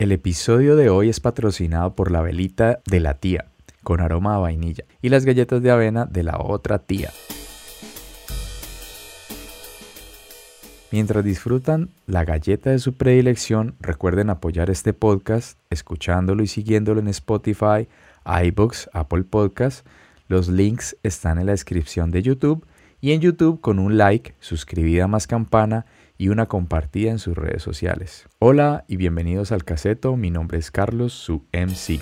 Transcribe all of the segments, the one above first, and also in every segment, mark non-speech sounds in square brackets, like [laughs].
El episodio de hoy es patrocinado por la velita de la tía, con aroma a vainilla, y las galletas de avena de la otra tía. Mientras disfrutan la galleta de su predilección, recuerden apoyar este podcast escuchándolo y siguiéndolo en Spotify, iBooks, Apple Podcasts. Los links están en la descripción de YouTube y en YouTube con un like, suscribida más campana y una compartida en sus redes sociales. Hola y bienvenidos al caseto, mi nombre es Carlos, su MC.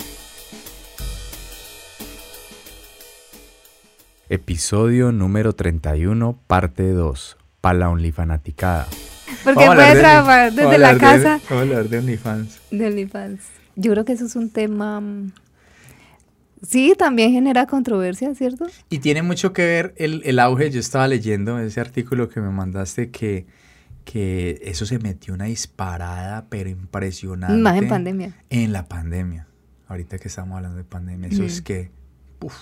Episodio número 31, parte 2, para la OnlyFanaticada. Porque puede trabajar desde la casa. Vamos a hablar de OnlyFans. De OnlyFans. Yo creo que eso es un tema... mm, Sí, también genera controversia, ¿cierto? Y tiene mucho que ver el, el auge, yo estaba leyendo ese artículo que me mandaste que, que eso se metió una disparada, pero impresionante. Más en pandemia. En la pandemia. Ahorita que estamos hablando de pandemia, eso es Ujú. que... uf.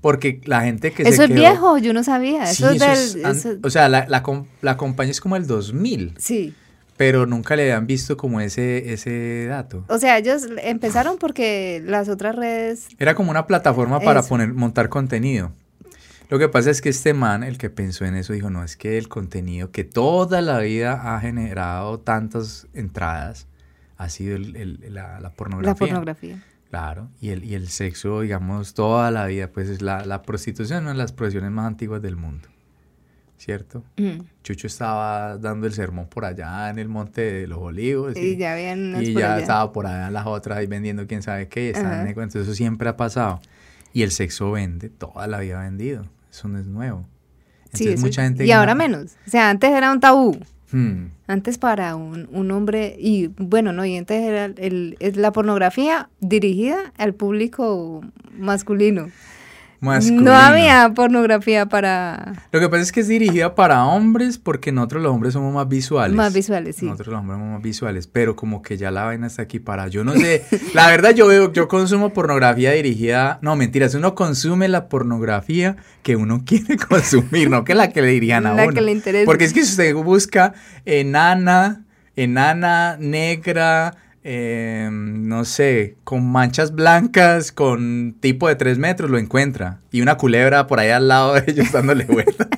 Porque la gente que Eso se es quedó- viejo, yo no sabía. Sí, Eso es del... an- O sea, la, la, la compañía es como el 2000, sí. pero nunca le habían visto como ese, ese dato. O sea, ellos empezaron porque las otras redes... Era como una plataforma para poner, montar contenido. Lo que pasa es que este man, el que pensó en eso, dijo, no, es que el contenido que toda la vida ha generado tantas entradas ha sido el- el- la, la pornografía. La pornografía. Claro, y el, y el sexo, digamos, toda la vida, pues es la, la prostitución, una de las profesiones más antiguas del mundo, ¿cierto? Mm. Chucho estaba dando el sermón por allá en el Monte de los Olivos. Y ya habían y por ya allá. estaba por allá las otras ahí vendiendo quién sabe qué. y estaban Ajá. en el cuento. Eso siempre ha pasado. Y el sexo vende, toda la vida ha vendido. Eso no es nuevo. Sí, Entonces eso- mucha gente... y ahora menos. O sea, antes era un tabú. Hmm, Antes para un, un hombre, y bueno, no, y antes era el, es la pornografía dirigida al público masculino. Masculino. No había pornografía para Lo que pasa es que es dirigida para hombres porque nosotros los hombres somos más visuales. más visuales, sí. Nosotros los hombres somos más visuales, pero como que ya la vaina está aquí para. Yo no sé. la verdad, yo veo, yo consumo pornografía dirigida. No, mentiras, uno consume la pornografía que uno [laughs] quiere consumir, no que la que le dirían a La uno. que le interesa. Porque es que si usted busca enana, enana negra, eh, no sé, con manchas blancas, con tipo de tres metros, lo encuentra. Y una culebra por ahí al lado de ellos dándole [laughs] vueltas.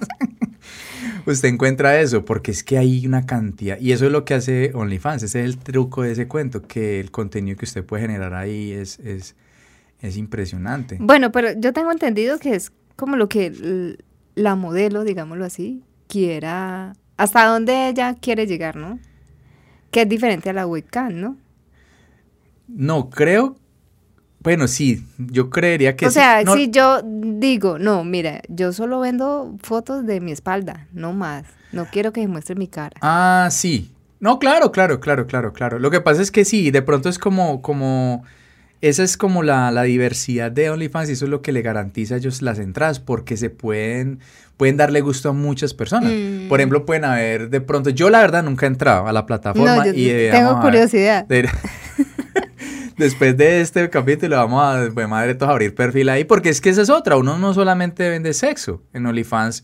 Usted encuentra eso, porque es que hay una cantidad. Y eso es lo que hace OnlyFans. Ese es el truco de ese cuento, que el contenido que usted puede generar ahí es, es, es impresionante. Bueno, pero yo tengo entendido que es como lo que la modelo, digámoslo así, quiera, hasta dónde ella quiere llegar, ¿no? Que es diferente a la webcam, ¿no? No, creo. Bueno, sí, yo creería que o sí. sea, No, si yo digo, no, mira, yo solo vendo fotos de mi espalda, no más. No quiero que muestre mi cara. Ah, sí. No, claro, claro, claro, claro, claro. Lo que pasa es que sí, de pronto es como, como, esa es como la, la diversidad de OnlyFans y eso es lo que le garantiza a ellos las entradas porque se pueden, pueden darle gusto a muchas personas. Mm. Por ejemplo, pueden haber de pronto, yo la verdad nunca he entrado a la plataforma No, yo y tengo ver, curiosidad. de- [laughs] Después de este capítulo vamos a, pues madre, todos a abrir perfil ahí, porque es que esa es otra, uno no solamente vende sexo, en OnlyFans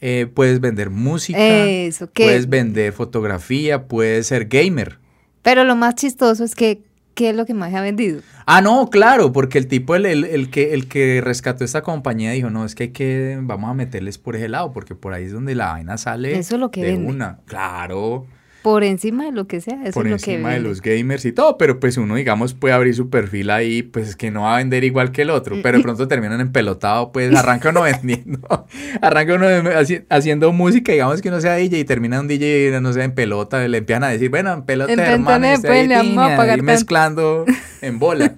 eh, puedes vender música, Eso. Puedes vender fotografía, puedes ser gamer. Pero lo más chistoso es que, ¿qué es lo que más se ha vendido? Ah, no, claro, porque el tipo, el, el- el que, el que rescató esta compañía dijo, no, es que hay que, vamos a meterles por ese lado, porque por ahí es donde la vaina sale Eso es lo que de vende. una. Claro, Por encima de lo que sea, eso por es lo que encima de vende. los gamers y todo, pero pues uno, digamos, puede abrir su perfil ahí, pues es que no va a vender igual que el otro, pero de [laughs] pronto terminan empelotado, pues arranca uno vendiendo, [laughs] arranca uno haci- haciendo música, digamos que uno sea DJ y termina un DJ, no sé, en pelota, le empiezan a decir, bueno, en pelota, hermano, usted pues, tanto. mezclando [laughs] en bola.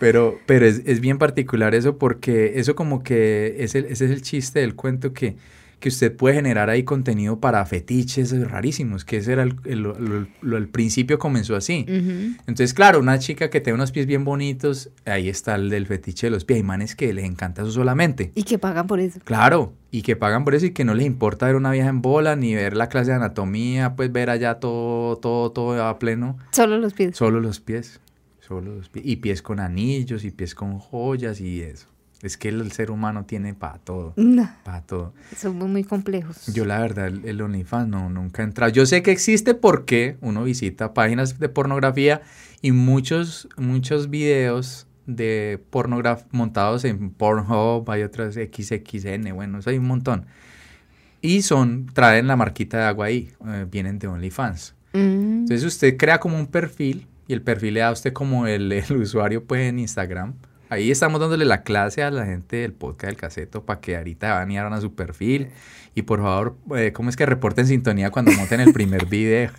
Pero, pero es, es bien particular eso porque eso como que es el, ese es el chiste del cuento que, que usted puede generar ahí contenido para fetiches rarísimos, que ese era el, el, el principio comenzó así. Entonces, claro, una chica que tiene unos pies bien bonitos, ahí está el del fetiche de los pies. Hay manes que les encanta eso solamente. Y que pagan por eso. Claro, y que pagan por eso y que no les importa ver una vieja en bola, ni ver la clase de anatomía, pues ver allá todo, todo, todo a pleno. Solo los pies. Solo los pies. Solo los pies. Y pies con anillos y pies con joyas y eso. Es que el, ser humano tiene para todo, No, para todo. somos muy complejos. Yo la verdad, el, el OnlyFans no, nunca he entrado. Yo sé que existe porque uno visita páginas de pornografía y muchos, muchos videos de pornografía montados en Pornhub, hay otras XXN, bueno, eso hay un montón. Y son, traen la marquita de agua ahí, eh, vienen de OnlyFans. Mm, Entonces usted crea como un perfil y el perfil le da a usted como el, el usuario pues en Instagram. Ahí estamos dándole la clase a la gente del podcast del caseto para que ahorita van y abran a su perfil. Y por favor, eh, ¿cómo es que reporten sintonía cuando monten el primer [laughs] video?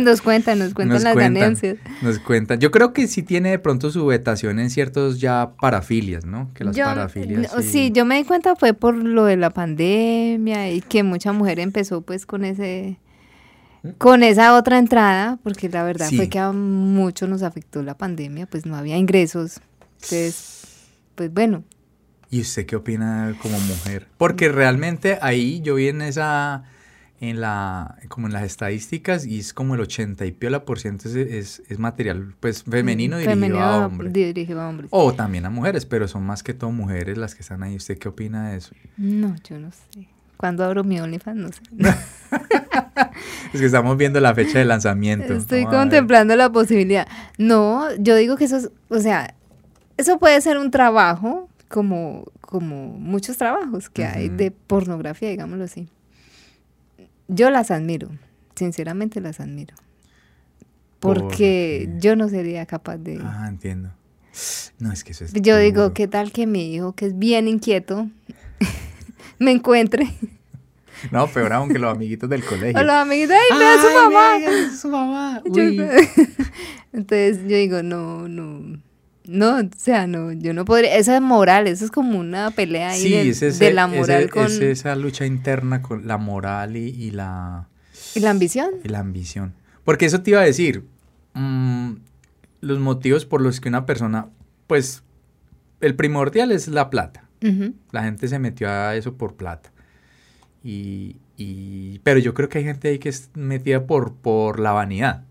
Nos cuentan, nos cuentan Nos las cuentan. ganancias. Nos cuentan. Yo creo que sí tiene de pronto su vetación en ciertos ya parafilias, ¿no? Que las Yo- parafilias. no, sí, yo me di cuenta fue por lo de la pandemia y que mucha mujer empezó pues con ese con esa otra entrada, porque la verdad Sí. fue que a muchos nos afectó la pandemia, pues no había ingresos. Entonces, pues bueno, ¿Y usted qué opina como mujer? Porque realmente ahí yo vi en esa, en la, como en las estadísticas y es como el 80 y piola por ciento es, es, es material pues femenino dirigido femenino a hombres. dirigido a hombres. O también a mujeres, pero son más que todo mujeres las que están ahí. ¿Usted qué opina de eso? No, yo no sé. Cuando abro mi OnlyFans, no sé. [laughs] Es que estamos viendo la fecha de lanzamiento. Estoy Vamos contemplando la posibilidad. No, yo digo que eso es, o sea, eso puede ser un trabajo como, como muchos trabajos que hay de pornografía, digámoslo así. Yo las admiro, sinceramente las admiro. Porque yo no sería capaz de... Ah, entiendo. No, es que eso es yo digo. ¿qué tal que mi hijo, que es bien inquieto, [laughs] me encuentre? [laughs] No, peor aún que los amiguitos del colegio. O los amiguitos, ¡ay, vea su mamá! Es su mamá. Yo-. [laughs] Entonces yo digo, no, no, no, o sea, no, yo no podría, esa es moral, eso es como una pelea ahí Sí, de, es ese- de la moral ese- con es esa lucha interna con la moral y, y la, y la ambición. y la ambición. Porque eso te iba a decir, mm, los motivos por los que una persona, pues, el primordial es la plata. La gente se metió a eso por plata. Y, y- pero yo creo que hay gente ahí que es metida por, por la vanidad,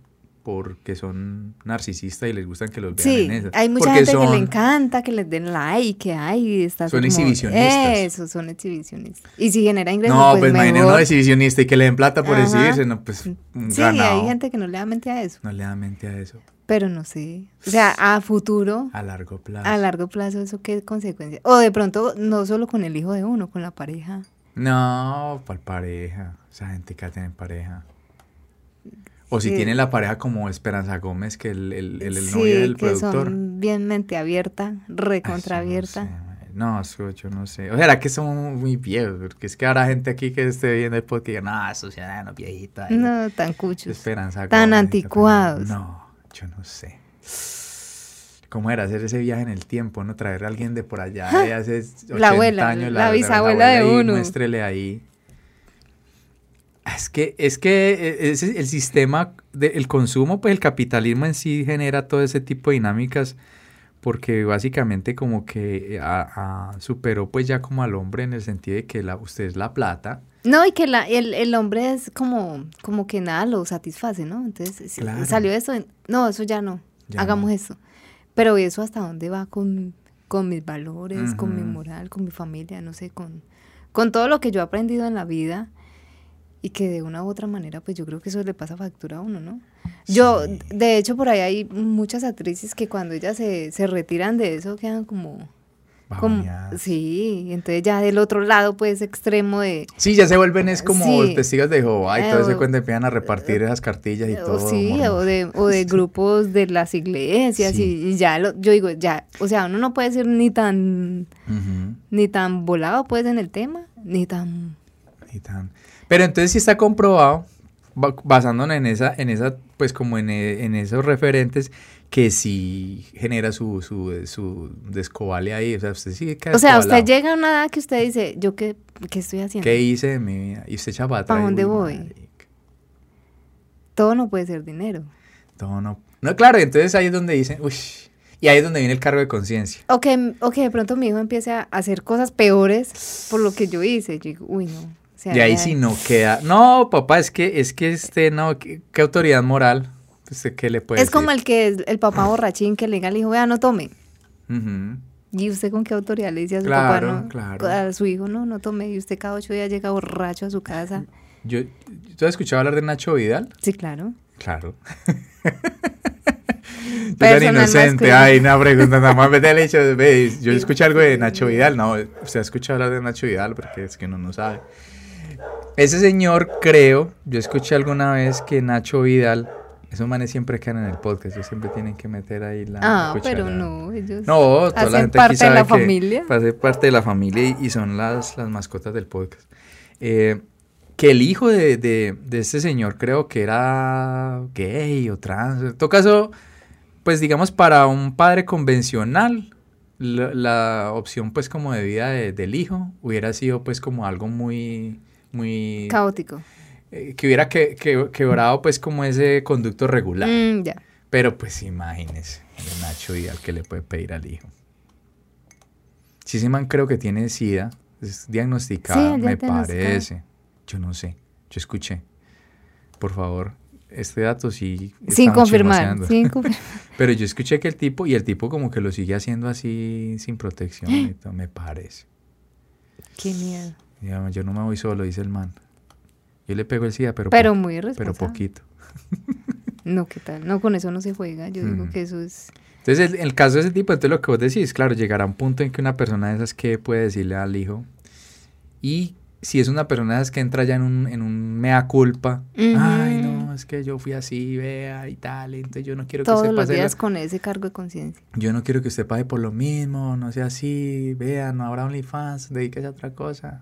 porque son narcisistas y les gustan que los vean Sí, en eso. hay mucha Porque gente que le encanta que les den like, que hay, está así Son como- exhibicionistas. Eso, son exhibicionistas. Y si genera ingresos, No, pues, pues imagínate uno exhibicionista y que le den plata por Ajá. exhibirse, no, pues un Sí, ganado. hay gente que no le da mente a eso, No le da mente a eso. pero no sé. O sea, a futuro, A largo plazo. a largo plazo, ¿eso qué consecuencias? O de pronto, no solo con el hijo de uno, con la pareja. No, para pareja. Esa gente que tiene pareja. O si Sí. tiene la pareja como Esperanza Gómez, que el, el, el, el sí, novio del que productor. son bien mente abierta, Ay, recontra eso abierta. No, sé, no, eso yo no sé. O sea, que son muy viejos. Porque es que habrá gente aquí que esté viendo el podcast y diga, no, esos ciudadanos viejitos. ahí, No, tan cuchos. Esperanza tan Gómez, anticuados. No, yo no sé. ¿Cómo era hacer ese viaje en el tiempo, no? Traer a alguien de por allá de [laughs] hace 80 La abuela, años. la bisabuela de y uno. Muéstrele ahí. Es que, es que eh, el sistema del consumo, pues el capitalismo en sí genera todo ese tipo de dinámicas porque básicamente como que a- a- superó pues ya como al hombre en el sentido de que la, usted es la plata. No, y que la, el, el hombre es como, como que nada lo satisface, ¿no? Entonces Claro. salió eso, no, eso ya no, Ya hagamos no. eso. Pero eso hasta dónde va con, con mis valores, con mi moral, con mi familia, no sé, con, con todo lo que yo he aprendido en la vida y que de una u otra manera, pues yo creo que eso le pasa factura a uno, ¿no? Yo, Sí. de hecho, por ahí hay muchas actrices que cuando ellas se, se retiran de eso quedan como... como sí, entonces ya del otro lado, pues, extremo de... Sí, ya se vuelven es como Sí. testigos de Jehová y Eh, todo ese o- cuento empiezan a repartir esas cartillas y O todo. sí, o de, o de [laughs] grupos de las iglesias Sí. y, y ya, lo, yo digo, ya, o sea, uno no puede ser ni tan, Ujú. ni tan volado pues en el tema, ni tan... Y tan- Pero entonces sí está comprobado, ba- basándonos en esa, en esa, pues como en, e- en esos referentes, que sí genera su, su, su descobale ahí. O sea, usted queda O sea, usted llega a una edad que usted dice, ¿yo qué, qué estoy haciendo? ¿Qué hice de mi vida? Y usted echa para ¿Pa' atrás y, dónde voy? marica, Todo no puede ser dinero. Todo no. No, claro, entonces ahí es donde dicen, uy. Y ahí es donde viene el cargo de conciencia. O que, o que de pronto mi hijo empiece a hacer cosas peores por lo que yo hice. Yo digo, uy, no. Sea, Y ahí sí no queda. No, papá, es que, es que este, no, ¿qué, qué autoridad moral? Pues, ¿Qué le puede Es como el que el papá [clears throat] borrachín que le diga al hijo, vea, no tome. ¿Y usted con qué autoridad le dice a su Claro, papá, no? claro. A su hijo, no, no tome. Y usted cada ocho días llega borracho a su casa. Yo, ¿Tú has escuchado hablar de Nacho Vidal? Sí, claro. Claro. [laughs] Tú tan inocente. Ay, una pregunta nada más. Vete hecho. ve, Yo escuché algo de Nacho Vidal. No, usted ha escuchado hablar de Nacho Vidal porque es que uno no sabe. Ese señor, creo, yo escuché alguna vez que Nacho Vidal, esos manes siempre quedan en el podcast, ellos siempre tienen que meter ahí la Ah, pero no, ellos No, toda la hacen gente aquí parte de la sabe que familia. Hace parte de la familia y, y son las, las mascotas del podcast. Eh, que el hijo de, de, de este señor creo que era gay o trans. En todo caso, pues digamos para un padre convencional, la, la opción pues como de vida de- del hijo hubiera sido pues como algo muy, muy... Caótico. eh, que hubiera que, que- quebrado pues como ese conducto regular. Mm, ya. Pero pues imagínese, el Nacho Vidal que le puede pedir al hijo. Si ese man creo que tiene SIDA, es Sí, ya me parece. Yo no sé, yo escuché. Por favor, este dato sí. Sin confirmar. Sin [laughs] confirmar. Pero yo escuché que el tipo, y el tipo como que lo sigue haciendo así sin protección y [gasps] todo, me parece. Qué miedo. Yo no me voy solo, dice el man. Yo le pego el SIDA, pero, Pero po- muy pero poquito. [laughs] No, ¿qué tal? No, con eso no se juega. Yo digo que eso es... Entonces, el, el caso de ese tipo, entonces lo que vos decís, claro, llegará un punto en que una persona de esas que puede decirle al hijo. Y si es una persona de esas que entra ya en un, en un mea culpa, ay, no, es que yo fui así, vea y tal, entonces yo no quiero que Todos usted los pase lo- días con ese cargo de conciencia. yo no quiero que usted pague por lo mismo, no sea así, vea, no habrá OnlyFans, dedíquese a otra cosa.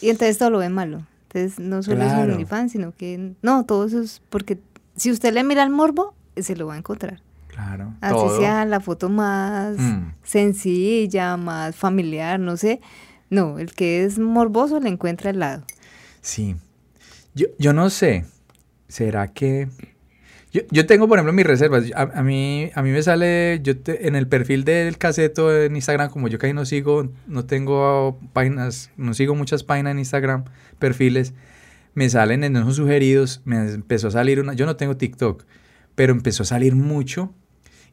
Y entonces todo lo ve malo. Entonces no solo es un OnlyFans, sino que... No, todo eso es porque si usted le mira al morbo, se lo va a encontrar. Claro, Así todo. sea la foto más Mm. sencilla, más familiar, no sé. No, el que es morboso le encuentra al lado. Sí. Yo, yo no sé. ¿Será que.? Yo, yo tengo, por ejemplo, mis reservas. A, mí, a mí me sale. Yo te- en el perfil del caseto en Instagram, como yo casi no sigo, no tengo páginas, no sigo muchas páginas en Instagram, perfiles, me salen en esos sugeridos. Me empezó a salir una. Yo no tengo TikTok, pero empezó a salir mucho.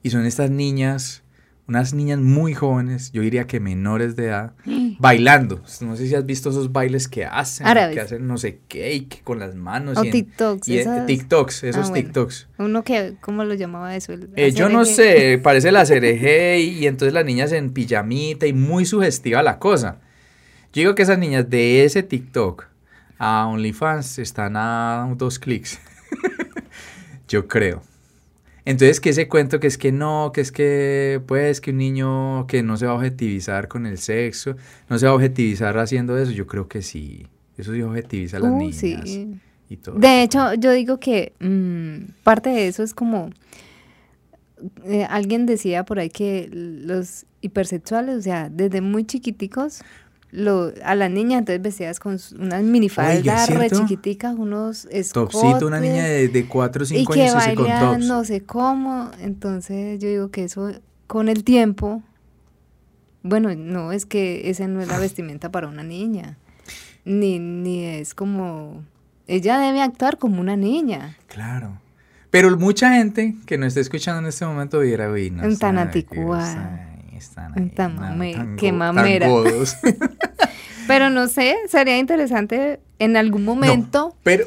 Y son estas niñas, unas niñas muy jóvenes, yo diría que menores de edad, [gasps] bailando. No sé si has visto esos bailes que hacen, Árabes. que hacen no sé qué, y que con las manos. O y en- TikToks, y esas- TikToks, esos Ah, bueno. TikToks. Uno que, ¿cómo lo llamaba eso? Eh, yo no sé, parece la cereje y, y entonces las niñas en pijamita y muy sugestiva la cosa. Yo digo que esas niñas de ese TikTok a OnlyFans están a dos clics. [laughs] yo creo. Entonces, que ese cuento que es que no, que es que, pues, que un niño que no se va a objetivizar con el sexo, no se va a objetivizar haciendo eso, yo creo que sí. Eso sí objetiviza a las Uh, niñas sí. y todo. De hecho, yo digo que mm, parte de eso es como eh, alguien decía por ahí que los hipersexuales, o sea, desde muy chiquiticos, lo, a las niñas entonces vestidas con unas minifaldas re chiquiticas, unos Topsito, una escotes, niña de, de 4 o y 5 que años así con bailan tops. no sé cómo. Entonces yo digo que eso con el tiempo, bueno, no es que esa no es la vestimenta para una niña, ni, ni es como, ella debe actuar como una niña. Claro. Pero mucha gente que nos está escuchando en este momento dirá, uy, no En tan anticuada. Están ahí, tan mame- tan qué tan mamera. godos". [laughs] Pero no sé, sería interesante en algún momento, No, pero...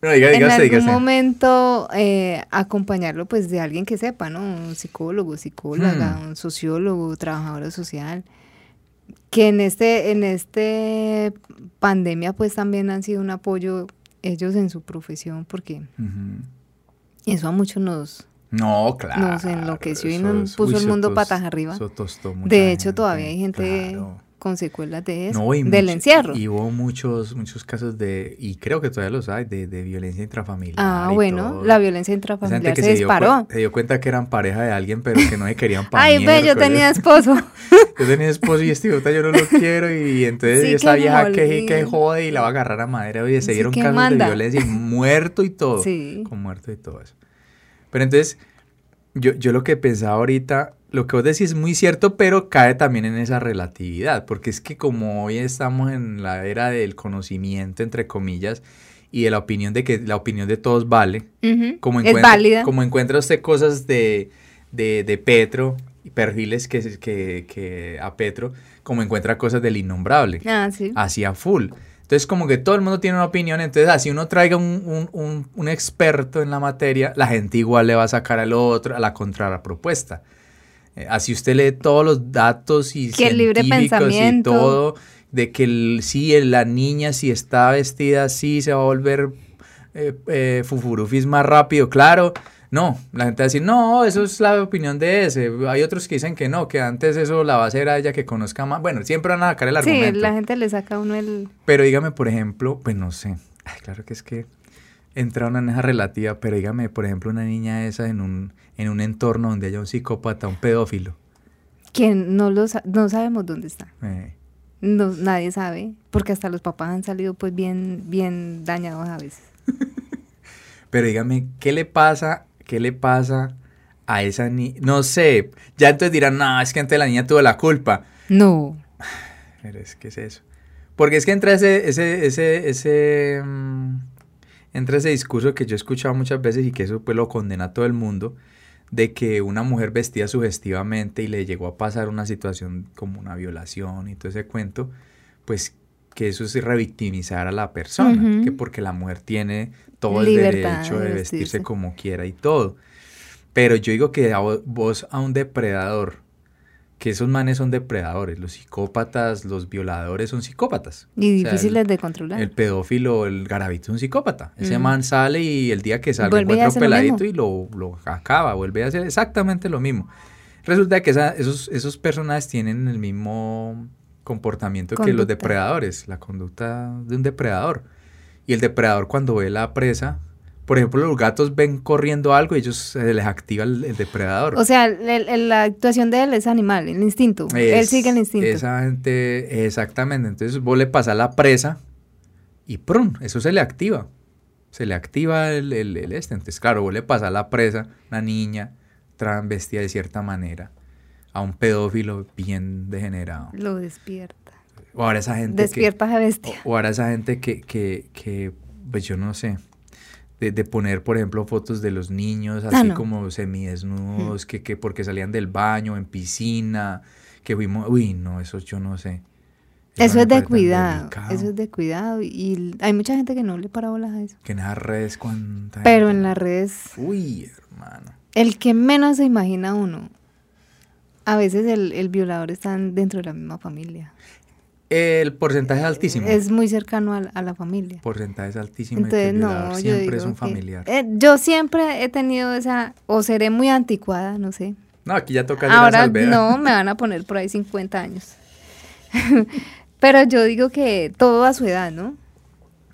No, diga, en algún momento eh, acompañarlo pues de alguien que sepa, ¿no? Un psicólogo, psicóloga, Hmm. un sociólogo, trabajador social, que en este, en este pandemia pues también han sido un apoyo ellos en su profesión porque eso a muchos nos, No, claro. Nos enloqueció y nos es- puso uy, el mundo patas arriba. eso tostó mucha de hecho gente, todavía hay gente claro. con secuelas de eso, No, del mucho- encierro. Y hubo muchos, muchos casos de, y creo que todavía los hay, de, de violencia intrafamiliar. ah, bueno, todo. la violencia intrafamiliar que se, dio disparó. cuen- se dio cuenta que eran pareja de alguien, pero que no se querían para Ay, ve, yo tenía [laughs] esposo. Yo tenía esposo y este yo no lo quiero y entonces Sí, esa vieja que, que jode y la va a agarrar a madera y se Sí, dieron casos manda. de violencia y muerto y todo. Sí. Con muerto y todo eso. Pero entonces, yo, yo lo que pensaba ahorita, lo que vos decís es muy cierto, pero cae también en esa relatividad, porque es que como hoy estamos en la era del conocimiento, entre comillas, y de la opinión de que la opinión de todos vale, como es encuentra, válida. como encuentra usted cosas de, de, de Petro perfiles que, que, que a Petro, como encuentra cosas del innombrable. Ah, sí. Así a full. Entonces, como que todo el mundo tiene una opinión. Entonces, así uno traiga un, un, un, un experto en la materia, la gente igual le va a sacar al otro, a la contrapropuesta. Eh, así usted lee todos los datos y Que el libre científicos y pensamiento. todo, de que el, sí, el- la niña si está vestida así se va a volver eh, eh, fufurufis más rápido, claro. No, la gente va a decir, no, eso es la opinión de ese. Hay otros que dicen que no, que antes eso la va a hacer a ella que conozca más. Bueno, siempre van a sacar el Sí, argumento. la gente le saca a uno el... Pero dígame, por ejemplo, pues no sé. Ay, claro que es que entra una neja relativa, pero dígame, por ejemplo, una niña esa en un, en un entorno donde haya un psicópata, un pedófilo. Que no, lo sa- no sabemos dónde está. eh, No, nadie sabe, porque hasta los papás han salido pues bien, bien dañados a veces. [laughs] pero dígame, ¿qué le pasa? ¿Qué le pasa a esa niña? No sé. Ya entonces dirán, no, es que antes la niña tuvo la culpa. No. Pero es que es eso. Porque es que entra ese, ese, ese, ese, mm, entra ese discurso que yo he escuchado muchas veces y que eso pues lo condena a todo el mundo, de que una mujer vestida sugestivamente y le llegó a pasar una situación como una violación y todo ese cuento, pues que eso es revictimizar a la persona, que porque la mujer tiene todo el Libertad derecho de de vestirse vestirse. como quiera y todo. Pero yo digo que a vo- vos a un depredador, que esos manes son depredadores, los psicópatas, los violadores son psicópatas. Y O sea, difíciles el- de controlar. El pedófilo, el garabito es un psicópata. Ese Mm. man sale y el día que salga Vuelve encuentra un lo peladito y lo, lo acaba, vuelve a hacer exactamente lo mismo. Resulta que esa- esos, esos personajes tienen el mismo comportamiento que los depredadores, la conducta de un depredador. Y el depredador cuando ve la presa, por ejemplo, los gatos ven corriendo algo y ellos se les activa el, el depredador. O sea, el- el- la actuación de él es animal, el instinto. él sigue el instinto. Esa gente, exactamente. Entonces vos le pasas la presa y ¡prum! Eso se le activa. Se le activa el, este. Entonces, claro, vos le pasas la presa, una niña, tran vestida de cierta manera, a un pedófilo bien degenerado. Lo despierta. O ahora esa gente Despierta a que... bestia. O, ahora esa gente que, que, que, pues yo no sé, de, de poner, por ejemplo, fotos de los niños así Ah, no. como semidesnudos, que, que porque salían del baño, en piscina, que fuimos, uy, no, eso yo no sé. Eso es de cuidado. Eso es de cuidado. Y hay mucha gente que no le para bolas a eso. Que en esas redes cuánta Pero gente- en las redes, Uy, hermano. el que menos se imagina uno, a veces el, el violador está dentro de la misma familia. El porcentaje es altísimo. Es muy cercano a, la- a la familia. porcentaje es altísimo Entonces, el no, siempre es un que- familiar. eh, yo siempre he tenido esa, o seré muy anticuada, no sé. No, aquí ya toca la Ahora salvedad. no, me van a poner por ahí 50 años. [laughs] Pero yo digo que todo a su edad, ¿no?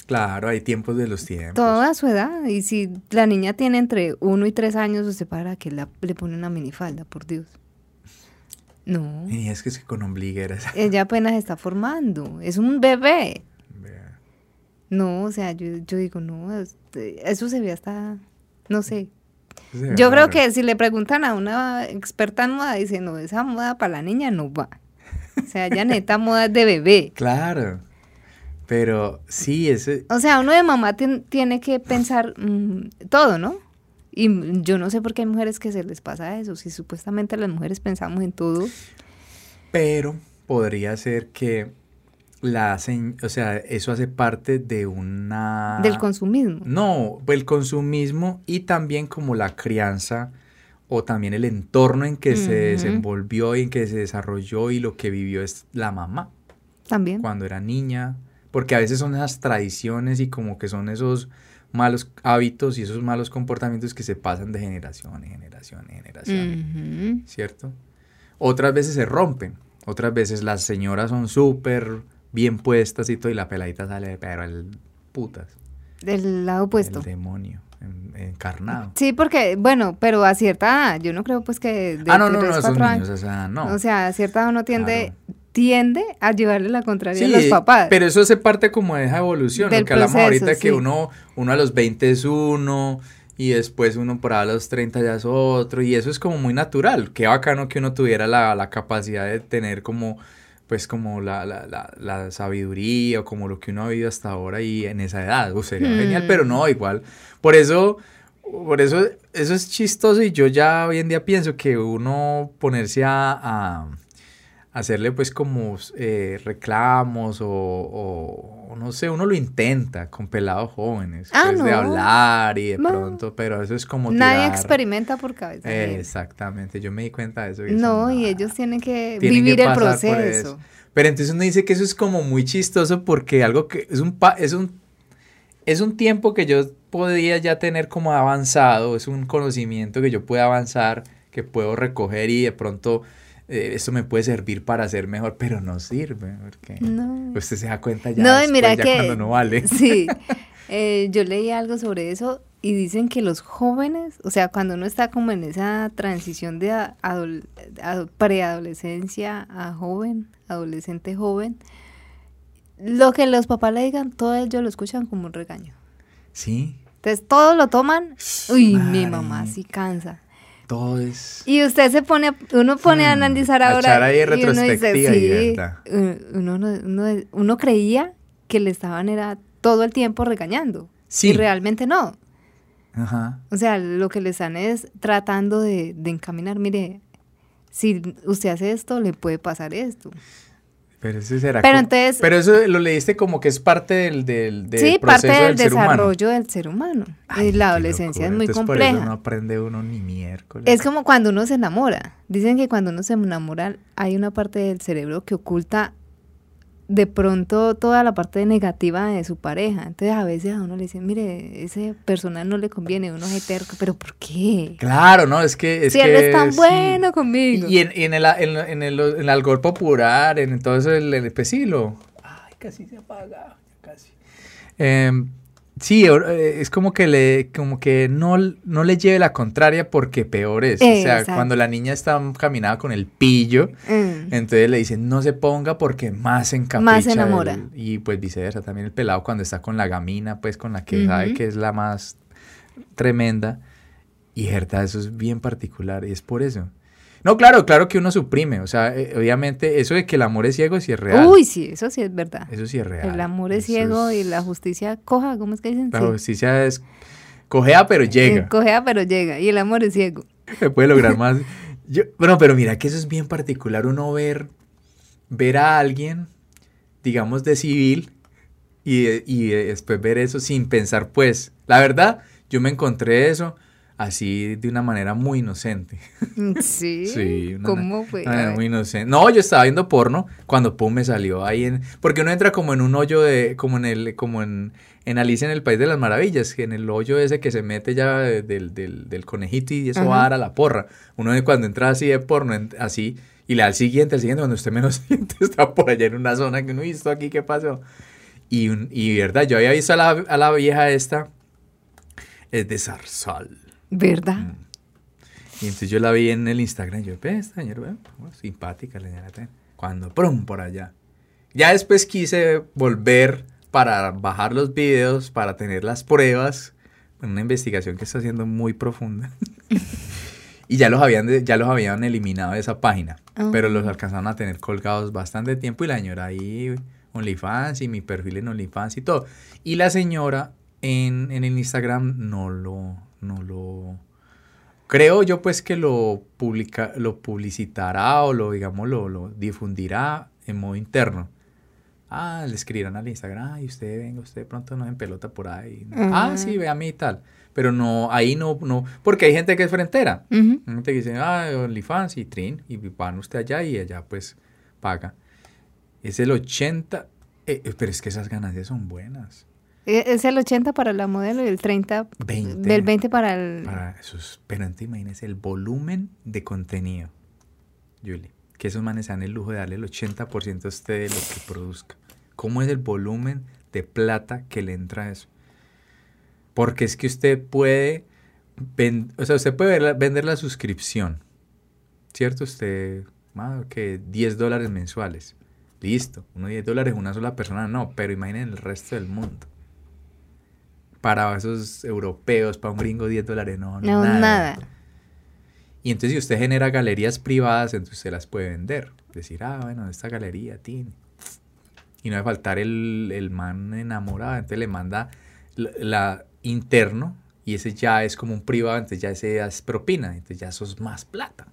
Claro, hay tiempos de los tiempos. Todo a su edad. Y si la niña tiene entre 1 y 3 años, usted para que la, le pone una minifalda, por Dios. No. Y es que es que con ombligueras. [laughs] Ella apenas está formando. Es un bebé. No, o sea, yo, yo digo, no, este, eso se ve hasta, no sé. Yo creo que si le preguntan a una experta en moda, dice, no, esa moda para la niña no va. O sea, ya neta moda es de bebé. [laughs] Claro. Pero sí, ese. O sea, uno de mamá tien- tiene que pensar mm, todo, ¿no? Y yo no sé por qué hay mujeres que se les pasa eso. Si supuestamente las mujeres pensamos en todo. Pero podría ser que la hacen. O sea, eso hace parte de una. Del consumismo. No, el consumismo y también como la crianza o también el entorno en que se desenvolvió y en que se desarrolló y lo que vivió es la mamá También. cuando era niña. Porque a veces son esas tradiciones y como que son esos malos hábitos y esos malos comportamientos que se pasan de generación en generación en generación. ¿cierto? Otras veces se rompen, otras veces las señoras son súper bien puestas y todo, y la peladita sale, pero el putas, Del lado opuesto. el demonio en- encarnado. Sí, porque, bueno, pero a cierta edad, yo no creo pues que de ah, no, no, no, esos niños, años. o sea, no. O sea, a cierta edad uno tiende, Claro. Tiende a llevarle la contraria Sí, a los papás. pero eso hace parte como de esa evolución, Del lo que hablamos proceso, ahorita, que uno, uno a los 20 es uno, y después uno por a los 30 ya es otro, y eso es como muy natural. Qué bacano que uno tuviera la, la capacidad de tener como, pues como la, la, la, la sabiduría, o como lo que uno ha vivido hasta ahora y en esa edad, o sería Hmm. genial, pero no, igual. Por eso Por eso, eso es chistoso y yo ya hoy en día pienso que uno ponerse a, a hacerle pues como eh, reclamos o, o, no sé, uno lo intenta con pelados jóvenes, Ah, pues, de hablar y de No. pronto, pero eso es como Nadie tirar- experimenta por cabeza. Eh, exactamente, yo me di cuenta de eso. y eso no, y ellos tienen que Tienen que vivir el proceso. eso. Pero entonces uno dice que eso es como muy chistoso porque algo que es un pa- es un es un tiempo que yo podía ya tener como avanzado, es un conocimiento que yo puedo avanzar, que puedo recoger y de pronto eh, esto me puede servir para ser mejor, pero no sirve porque No. usted se da cuenta ya, No, y después, mira ya que. cuando no vale. [laughs] Sí. Eh, yo leí algo sobre eso y dicen que los jóvenes, o sea, cuando uno está como en esa transición de preadolescencia a joven, adolescente joven, lo que los papás le digan, todo ellos lo escuchan como un regaño. Sí, Entonces todos lo toman, uy, mi mamá sí cansa. Todo es Y usted se pone, uno pone a Hmm, analizar ahora. echar ahí y uno dice, retrospectiva y verdad. eh, uno, no- uno, uno creía que le estaban era todo el tiempo regañando. Sí. Y realmente no. Ajá. O sea, lo que le están es tratando de, de encaminar. Mire, si usted hace esto, le puede pasar esto. Pero eso será Pero como- entonces- Pero eso lo leíste como que es parte del, del, del sí, proceso parte del, del ser humano. desarrollo del ser humano. Ay, y la adolescencia locura. es muy Entonces, Por eso compleja. no aprende uno ni miércoles. Es como cuando uno se enamora. Dicen que cuando uno se enamora hay una parte del cerebro que oculta de pronto toda la parte negativa de su pareja. Entonces a veces a uno le dicen, mire, ese persona no le conviene, uno es terco, pero ¿por qué? Claro, no, es que... Es si él que es tan sí. bueno conmigo. Y en, y en el, en, en el, en el algor popular, en todo eso, el, el pues sí, lo- Ay, casi se apaga, casi. Em, sí, eh, es como que le, como que no, no le lleve la contraria porque peor es. O sea, Exacto. cuando la niña está caminada con el pillo, Mm. entonces le dicen no se ponga porque más se encapricha. Más se enamora. y pues viceversa, también el pelado cuando está con la gamina, pues con la que sabe que es la más tremenda. Y verdad, eso es bien particular y es por eso. No, claro, claro que uno suprime, o sea, eh, obviamente eso de que el amor es ciego sí es real. Uy, sí, eso sí es verdad. Eso sí es real. El amor es Eso ciego es- y la justicia coja, ¿cómo es que dicen? La justicia es cojea pero llega. Eh, Cojea pero llega y el amor es ciego. Se puede lograr más. Yo, bueno, pero mira que eso es bien particular, uno ver, ver a alguien, digamos, de civil y, y después ver eso sin pensar, pues, la verdad, yo me encontré eso así de una manera muy inocente. Mm, Sí. [laughs] Sí, una- ¿Cómo fue? una muy inocente. No, yo estaba viendo porno cuando pum me salió ahí en porque uno entra como en un hoyo de como en el como en en Alicia en el País de las Maravillas, que en el hoyo ese que se mete ya de- del, del, del conejito y eso Ajá. va a dar a la porra. Uno cuando entra así de porno en- así y le da al siguiente, al siguiente cuando usted menos [laughs] siente está por allá en una zona que uno visto aquí qué pasó. Y, y verdad, yo había visto a la, a la vieja esta es de Zarzal. ¿Verdad? Mm. Y entonces yo la vi en el Instagram yo, ve, esta señora, oh, simpática la señora. ten". Cuando, prum, por allá. Ya después quise volver para bajar los videos, para tener las pruebas, una investigación que está haciendo muy profunda. [laughs] y ya los habían, ya los habían eliminado de esa página, Ah. pero los alcanzaron a tener colgados bastante tiempo y la señora ahí, OnlyFans y mi perfil en OnlyFans y todo. Y la señora en, en el Instagram no lo, no lo, creo yo pues que lo publica, lo publicitará o lo, digamos, lo, lo difundirá en modo interno. Ah, le escribirán al Instagram, ay, usted venga, usted de pronto no en pelota por ahí. Ah, Ah. sí, ve a mí y tal. Pero no, ahí no, no, porque hay gente que es. Ujú. Hay gente que dice, ah, OnlyFans y Trin, y van usted allá y allá pues paga. Es el 80, eh, eh, pero es que esas ganancias son buenas. E- Es el 80 para la modelo y el 30 20. del 20 para el... Para esos, pero antes imagínese el volumen de contenido, Julie. Que esos manes dan el lujo de darle el 80% a usted de lo que produzca. ¿Cómo es el volumen de plata que le entra a eso? Porque es que usted puede, ven- o sea, usted puede ver la- vender la suscripción, ¿cierto? Usted, ah, que 10 dólares mensuales. Listo, uno 10 dólares una sola persona, no, pero imaginen el resto del mundo. Para esos europeos, para un gringo 10 dólares, no, No, nada. Y entonces si usted genera galerías privadas, entonces usted las puede vender. Decir, ah, bueno, esta galería tiene. Y no va a faltar el, el man enamorado, entonces le manda la, la interno Y ese ya es como un privado, entonces ya ese ya es propina, entonces ya eso es más plata.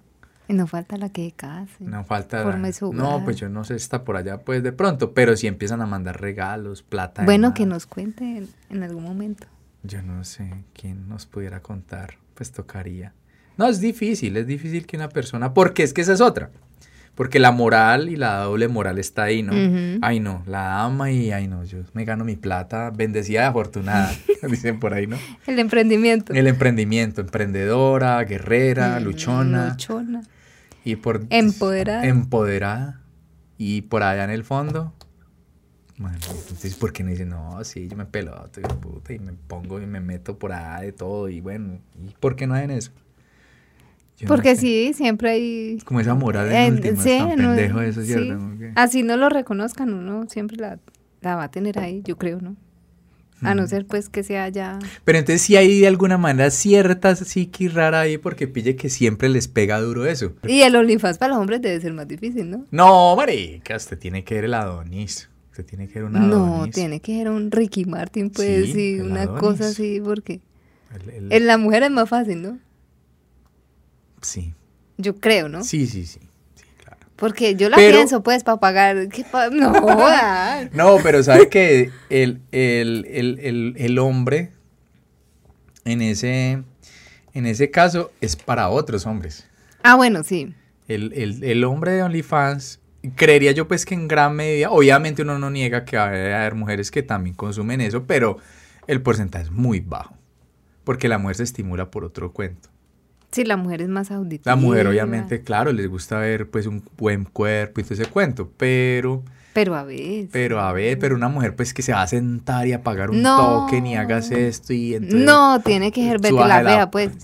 Y no falta la que case. No falta. Forme su no, pues yo no sé si está por allá, pues de pronto, pero si empiezan a mandar regalos, plata. Bueno, que nos cuente en, algún momento. Yo no sé quién nos pudiera contar, pues tocaría. No, es difícil, es difícil que una persona, porque es que esa es otra. Porque la moral y la doble moral está ahí, ¿no? Ay, no, la ama y ay, no, yo me gano mi plata, bendecida y afortunada, [laughs] dicen por ahí, ¿no? El emprendimiento. El emprendimiento, emprendedora, guerrera, luchona. Luchona. Y por Empoderada. Empoderada. Y por allá en el fondo. Bueno, entonces, ¿por qué no dice, no, sí, yo me peloto y puta, y me pongo y me meto por allá de todo? Y bueno, ¿y por qué no hacen eso? Yo no Porque sé. sí, siempre hay... Como esa moral en en- sí, tan no- pendejo eso, sí. ¿cierto? Que- Así no lo reconozcan, uno siempre la, la va a tener ahí, yo creo, ¿no? A no ser pues que sea ya... Pero entonces sí hay de alguna manera cierta psiqui rara ahí porque pille que siempre les pega duro eso. Y el OnlyFans para los hombres debe ser más difícil, ¿no? No, marica, usted tiene que ver el Adonis. Usted tiene que ver un No, Adonis. tiene que ser un Ricky Martin, pues, Sí, una Adonis. cosa así, porque El- el- en la mujer es más fácil, ¿no? Sí, Yo creo, ¿no? sí, sí, sí. Porque yo la Pero- pienso, pues, para pagar. ¿qué pa- [laughs] No, joda. [laughs] No, pero sabe que el, el, el, el, el hombre en ese, en ese caso es para otros hombres. Ah, bueno, sí. El, el, el hombre de OnlyFans, creería yo pues que en gran medida, obviamente uno no niega que va a haber mujeres que también consumen eso, pero el porcentaje es muy bajo. Porque la mujer se estimula por otro cuento. Sí, la mujer es más auditiva. La mujer obviamente, claro, les gusta ver pues un buen cuerpo y todo ese cuento, pero... Pero a veces. Pero a ver, pero una mujer pues que se va a sentar y a pagar un No. toque ni hagas esto y entonces... No, tiene que ser la fea, pues. [laughs]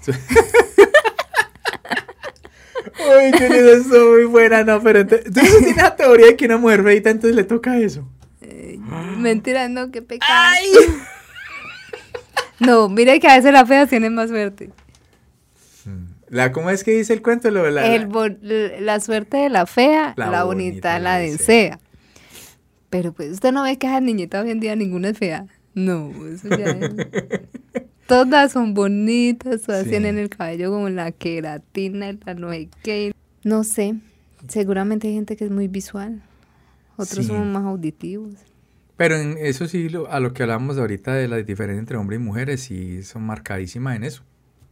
Uy, que eso es muy buena, no, pero entonces, entonces tiene la teoría de que una mujer feita entonces le toca eso. Eh, Mentira, no, qué pecado. [laughs] No, mire que a veces las feas tienen más suerte. La, ¿Cómo es que dice el cuento? Lo, la, El la suerte de la fea, La la, bonita bonita, la desea. Pero pues usted no ve que esa niñita hoy en día ninguna es fea. No, eso ya es. [laughs] Todas son bonitas, todas Sí. tienen el cabello como la queratina, la no sé qué. No sé, seguramente hay gente que es muy visual. Otros Sí. son más auditivos. Pero en eso sí, lo- a lo que hablamos ahorita de la diferencia entre hombres y mujeres, sí son marcadísimas en eso.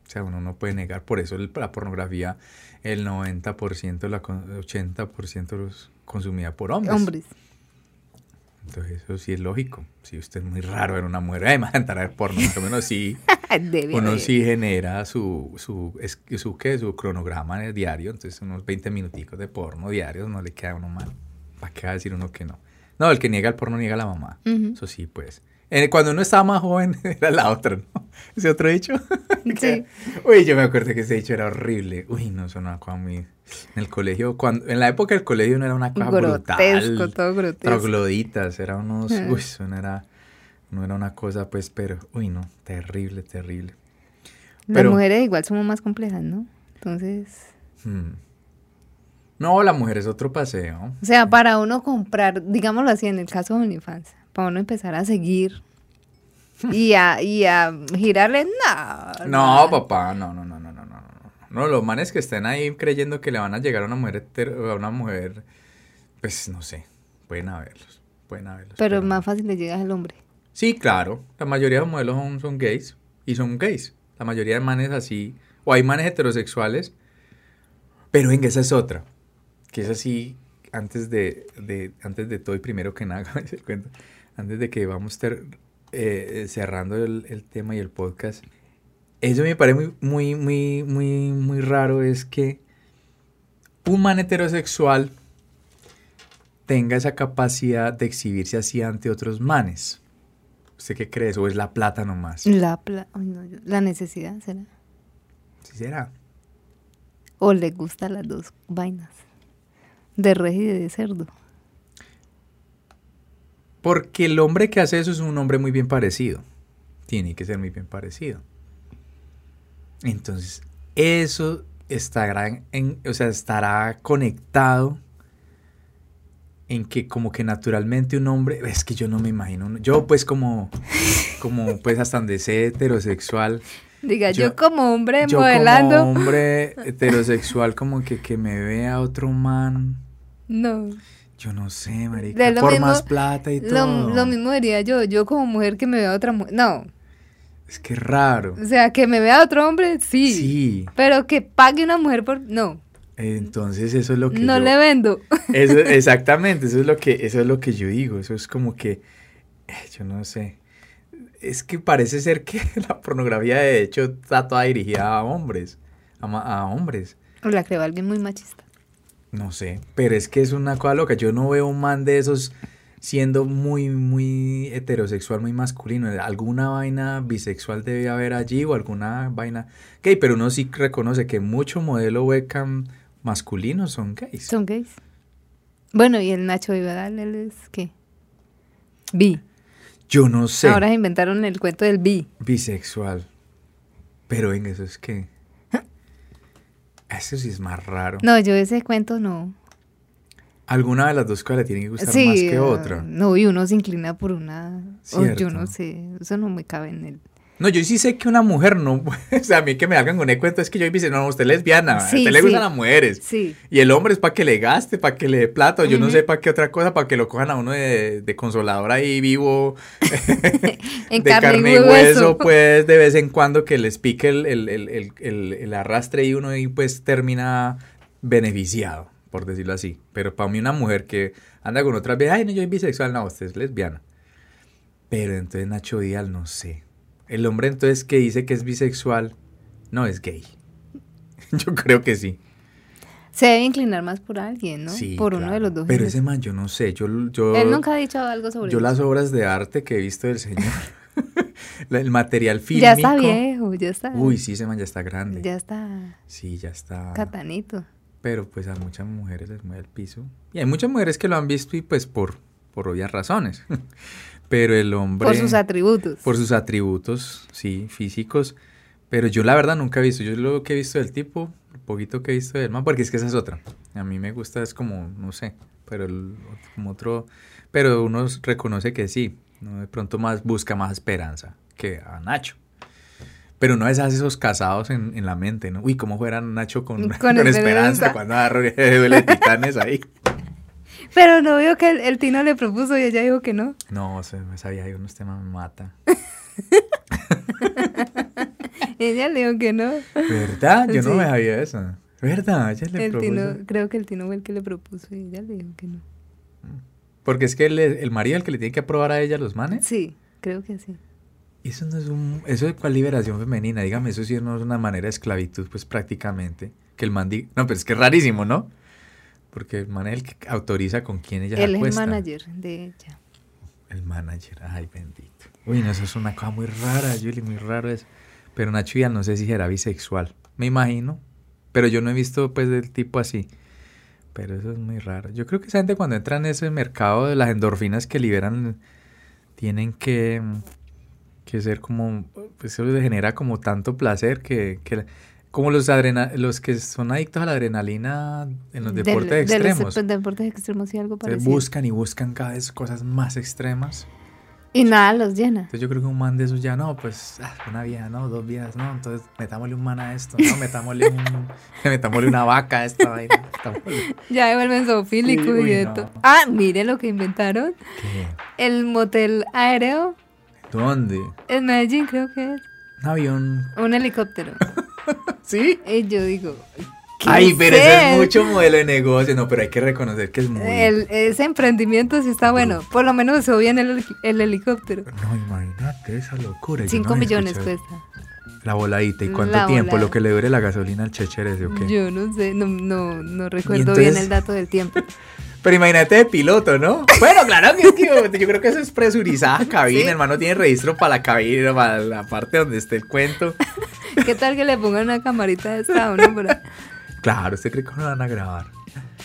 O sea, uno no puede negar, por eso la pornografía, el 90%, la con- 80% los consumida por hombres. Hombres. Entonces eso sí es lógico. Si usted es muy raro ver una mujer, [laughs] además de entrar a ver porno, más o menos sí, [laughs] Debe uno sí genera su, su, es- su, ¿qué? su cronograma en el diario, entonces unos 20 minuticos de porno diarios no le queda a uno mal. ¿Para qué va a decir uno que no? No, el que niega el porno niega a la mamá. Ujú. Eso sí, pues. Eh, cuando uno estaba más joven [laughs] era la otra, ¿no? Ese otro dicho. Sí. [laughs] Uy, yo me acuerdo que ese dicho era horrible. Uy, no, eso no era cosa muy... En el colegio, cuando, en la época del colegio no era una cosa Grotesco, brutal. todo grotesco. Trogloditas, era unos... Ah. Uy, eso no era... No era una cosa, pues, pero... Uy, no, terrible, terrible. Las mujeres igual somos más complejas, ¿no? Entonces, Hmm. No, la mujer es otro paseo. o sea, para uno comprar, digámoslo así, en el caso de OnlyFans, para uno empezar a seguir y a, y a girarle, no. No, papá, no, no, no, no, no, no, no. No, los manes que estén ahí creyendo que le van a llegar a una mujer, a una mujer, pues no sé, pueden haberlos, pueden haberlos. Pero no. más fácil le llega al hombre. Sí, claro, la mayoría de los modelos son, son gays y son gays. La mayoría de manes así, o hay manes heterosexuales, pero venga, esa es otra, que es así, antes de, de, antes de todo y primero que nada, [laughs] el cuento, antes de que vamos ter- eh, cerrando el, el tema y el podcast, eso me parece muy, muy, muy, muy, muy raro, es que un man heterosexual tenga esa capacidad de exhibirse así ante otros manes. ¿Usted qué cree? ¿O es la plata nomás? La, pla- ay, no, la necesidad será. ¿Sí será? O le gustan las dos vainas. De res y de cerdo. Porque el hombre que hace eso es un hombre muy bien parecido. Tiene que ser muy bien parecido. Entonces, eso estará, en, o sea, estará conectado en que como que naturalmente un hombre, es que yo no me imagino, yo pues como, como pues hasta donde sé heterosexual, Diga, yo, como hombre modelando. Como hombre heterosexual, como que, que me vea otro man. No. Yo no sé, marica. Por más plata y todo. Lo mismo diría yo. Yo como mujer que me vea otra mujer. No. Es que raro. O sea, que me vea otro hombre, sí. Sí. Pero que pague una mujer por. No. Entonces eso es lo que no le vendo. [laughs] [laughs] exactamente, eso es lo que eso es lo que yo digo, eso es como que eh, yo no sé. Es que parece ser que [laughs] la pornografía de hecho está toda dirigida a hombres, a, hombres. O la creo alguien muy machista. No sé, pero es que es una cosa loca. Yo no veo un man de esos siendo muy, muy heterosexual, muy masculino. Alguna vaina bisexual debe haber allí o alguna vaina gay, pero uno sí reconoce que mucho modelo webcam masculinos son gays. Son gays. Bueno, y el Nacho Vidal, él es qué? Bi. Yo no sé. Ahora inventaron el cuento del bi. Bisexual. Pero en eso es que. Eso sí es más raro. No, yo ese cuento no. Alguna de las dos cosas le tiene que gustar más que otra. No, y uno se inclina por una. O yo no sé. Eso no me cabe en el. No, yo sí sé que una mujer no, [laughs] o sea, a mí que me hagan con el cuento es que yo dice, no, usted es lesbiana, a usted le gustan las mujeres. Sí. Y el hombre es para que le gaste, para que le dé plata, yo no sé para qué otra cosa, para que lo cojan a uno de, de consolador ahí vivo, [laughs] [laughs] en de carne, y hueso, pues de vez en cuando que les pique el, el, el, el, arrastre y uno ahí pues termina beneficiado, por decirlo así. Pero para mí una mujer que anda con otras viejas, ay, no, yo soy bisexual, no, usted es lesbiana. Pero entonces Nacho Díaz, no sé. El hombre entonces que dice que es bisexual no es gay. [laughs] yo creo que sí. Se debe inclinar más por alguien, ¿no? Sí, por uno de los dos. Pero ese man, yo no sé, yo, yo... Él nunca ha dicho algo sobre Yo las obras de arte que he visto del señor, [laughs] el material fílmico... [laughs] Ya está viejo, ya está... Uy, sí, ese man ya está grande. Ya está... Sí, ya está... Catanito. Pero pues a muchas mujeres les mueve el piso. Y hay muchas mujeres que lo han visto y pues por, por obvias razones. Pero el hombre... Por sus atributos. Por sus atributos, sí, físicos. Pero yo la verdad nunca he visto. Yo lo que he visto del tipo, lo poquito que he visto del man, porque es que esa es otra. A mí me gusta, es como, no sé, pero el, como otro... Pero uno reconoce que sí. ¿no? De pronto más busca más esperanza que a Nacho. Pero no es hace esos casados en, en, la mente, ¿no? Uy, ¿cómo fuera Nacho con, con, [laughs] esperanza, cuando duele titanes ahí? Pero no veo que el, Tino le propuso y ella dijo que no. No, se me sabía, que unos temas me mata. [laughs] ella le dijo que no. ¿Verdad? Yo no me sabía eso. ¿Verdad? Ella le el propuso. Tino, creo que el Tino fue el que le propuso y ella le dijo que no. Porque es que el, el marido el que le tiene que aprobar a ella los manes. Sí, creo que sí. Eso no es un... Eso es cuál liberación femenina. Dígame, eso sí no es una manera de esclavitud, pues prácticamente. Que el man diga... No, pero es que es rarísimo, ¿no? Porque el man es el que autoriza con quién ella Él es el manager de ella. El manager, ay bendito. Uy, no, eso es una cosa muy rara, Julie, muy raro eso. Pero Nacho ya no sé si era bisexual. Me imagino. Pero yo no he visto pues del tipo así. Pero eso es muy raro. Yo creo que esa gente cuando entra en ese mercado de las endorfinas que liberan, tienen que, que ser como, pues eso les genera como tanto placer que, que como los, adrena los que son adictos a la adrenalina en los deportes extremos. De los deportes extremos y algo parecido. buscan y buscan cada vez cosas más extremas. Y nada los llena. Entonces yo creo que un man de esos ya no, pues ah, una vieja, no, dos viejas, no, entonces metámosle un man a esto, no, [laughs] metámosle un, [laughs] metámosle una vaca a esta vaina. ya vuelven zoofílico y esto. Ah, mire lo que inventaron. ¿Qué? El motel aéreo. ¿Dónde? En Medellín creo que es. Un avión. Un helicóptero. [laughs] [laughs] ¿Sí? Yo digo, Ay, pero ese es mucho modelo de negocio, no, pero hay que reconocer que es muy... ese emprendimiento sí está bueno, por lo menos se bien el, el helicóptero. No, imagínate esa locura. 5 millones cuesta. La voladita, ¿y cuánto tiempo? Lo que le dure la gasolina al chechere ese o qué? Yo no sé, no, no, no recuerdo bien el dato del tiempo. [laughs] Pero imagínate de piloto, ¿no? Bueno, claro que yo, creo que eso es presurizada cabina, [laughs] hermano. Tiene registro para la cabina, para la parte donde esté el cuento. ¿Qué tal que le pongan una camarita de esta no? Claro, ¿usted cree que no van a grabar?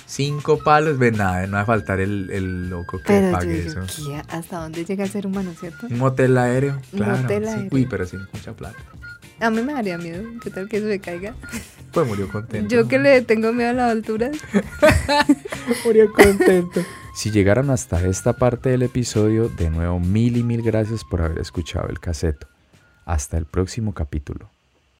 Cinco palos, ven nada, no va a faltar el, el loco que pero pague eso. ¿Hasta dónde llega el ser humano, cierto? Un motel aéreo, claro. Un motel aéreo. Uy, pero sin mucha plata. A mí me daría miedo. ¿Qué tal que eso me caiga? Pues murió contento. Yo que le tengo miedo a las alturas. [laughs] murió contento. Si llegaron hasta esta parte del episodio, de nuevo mil y mil gracias por haber escuchado el caseto. Hasta el próximo capítulo.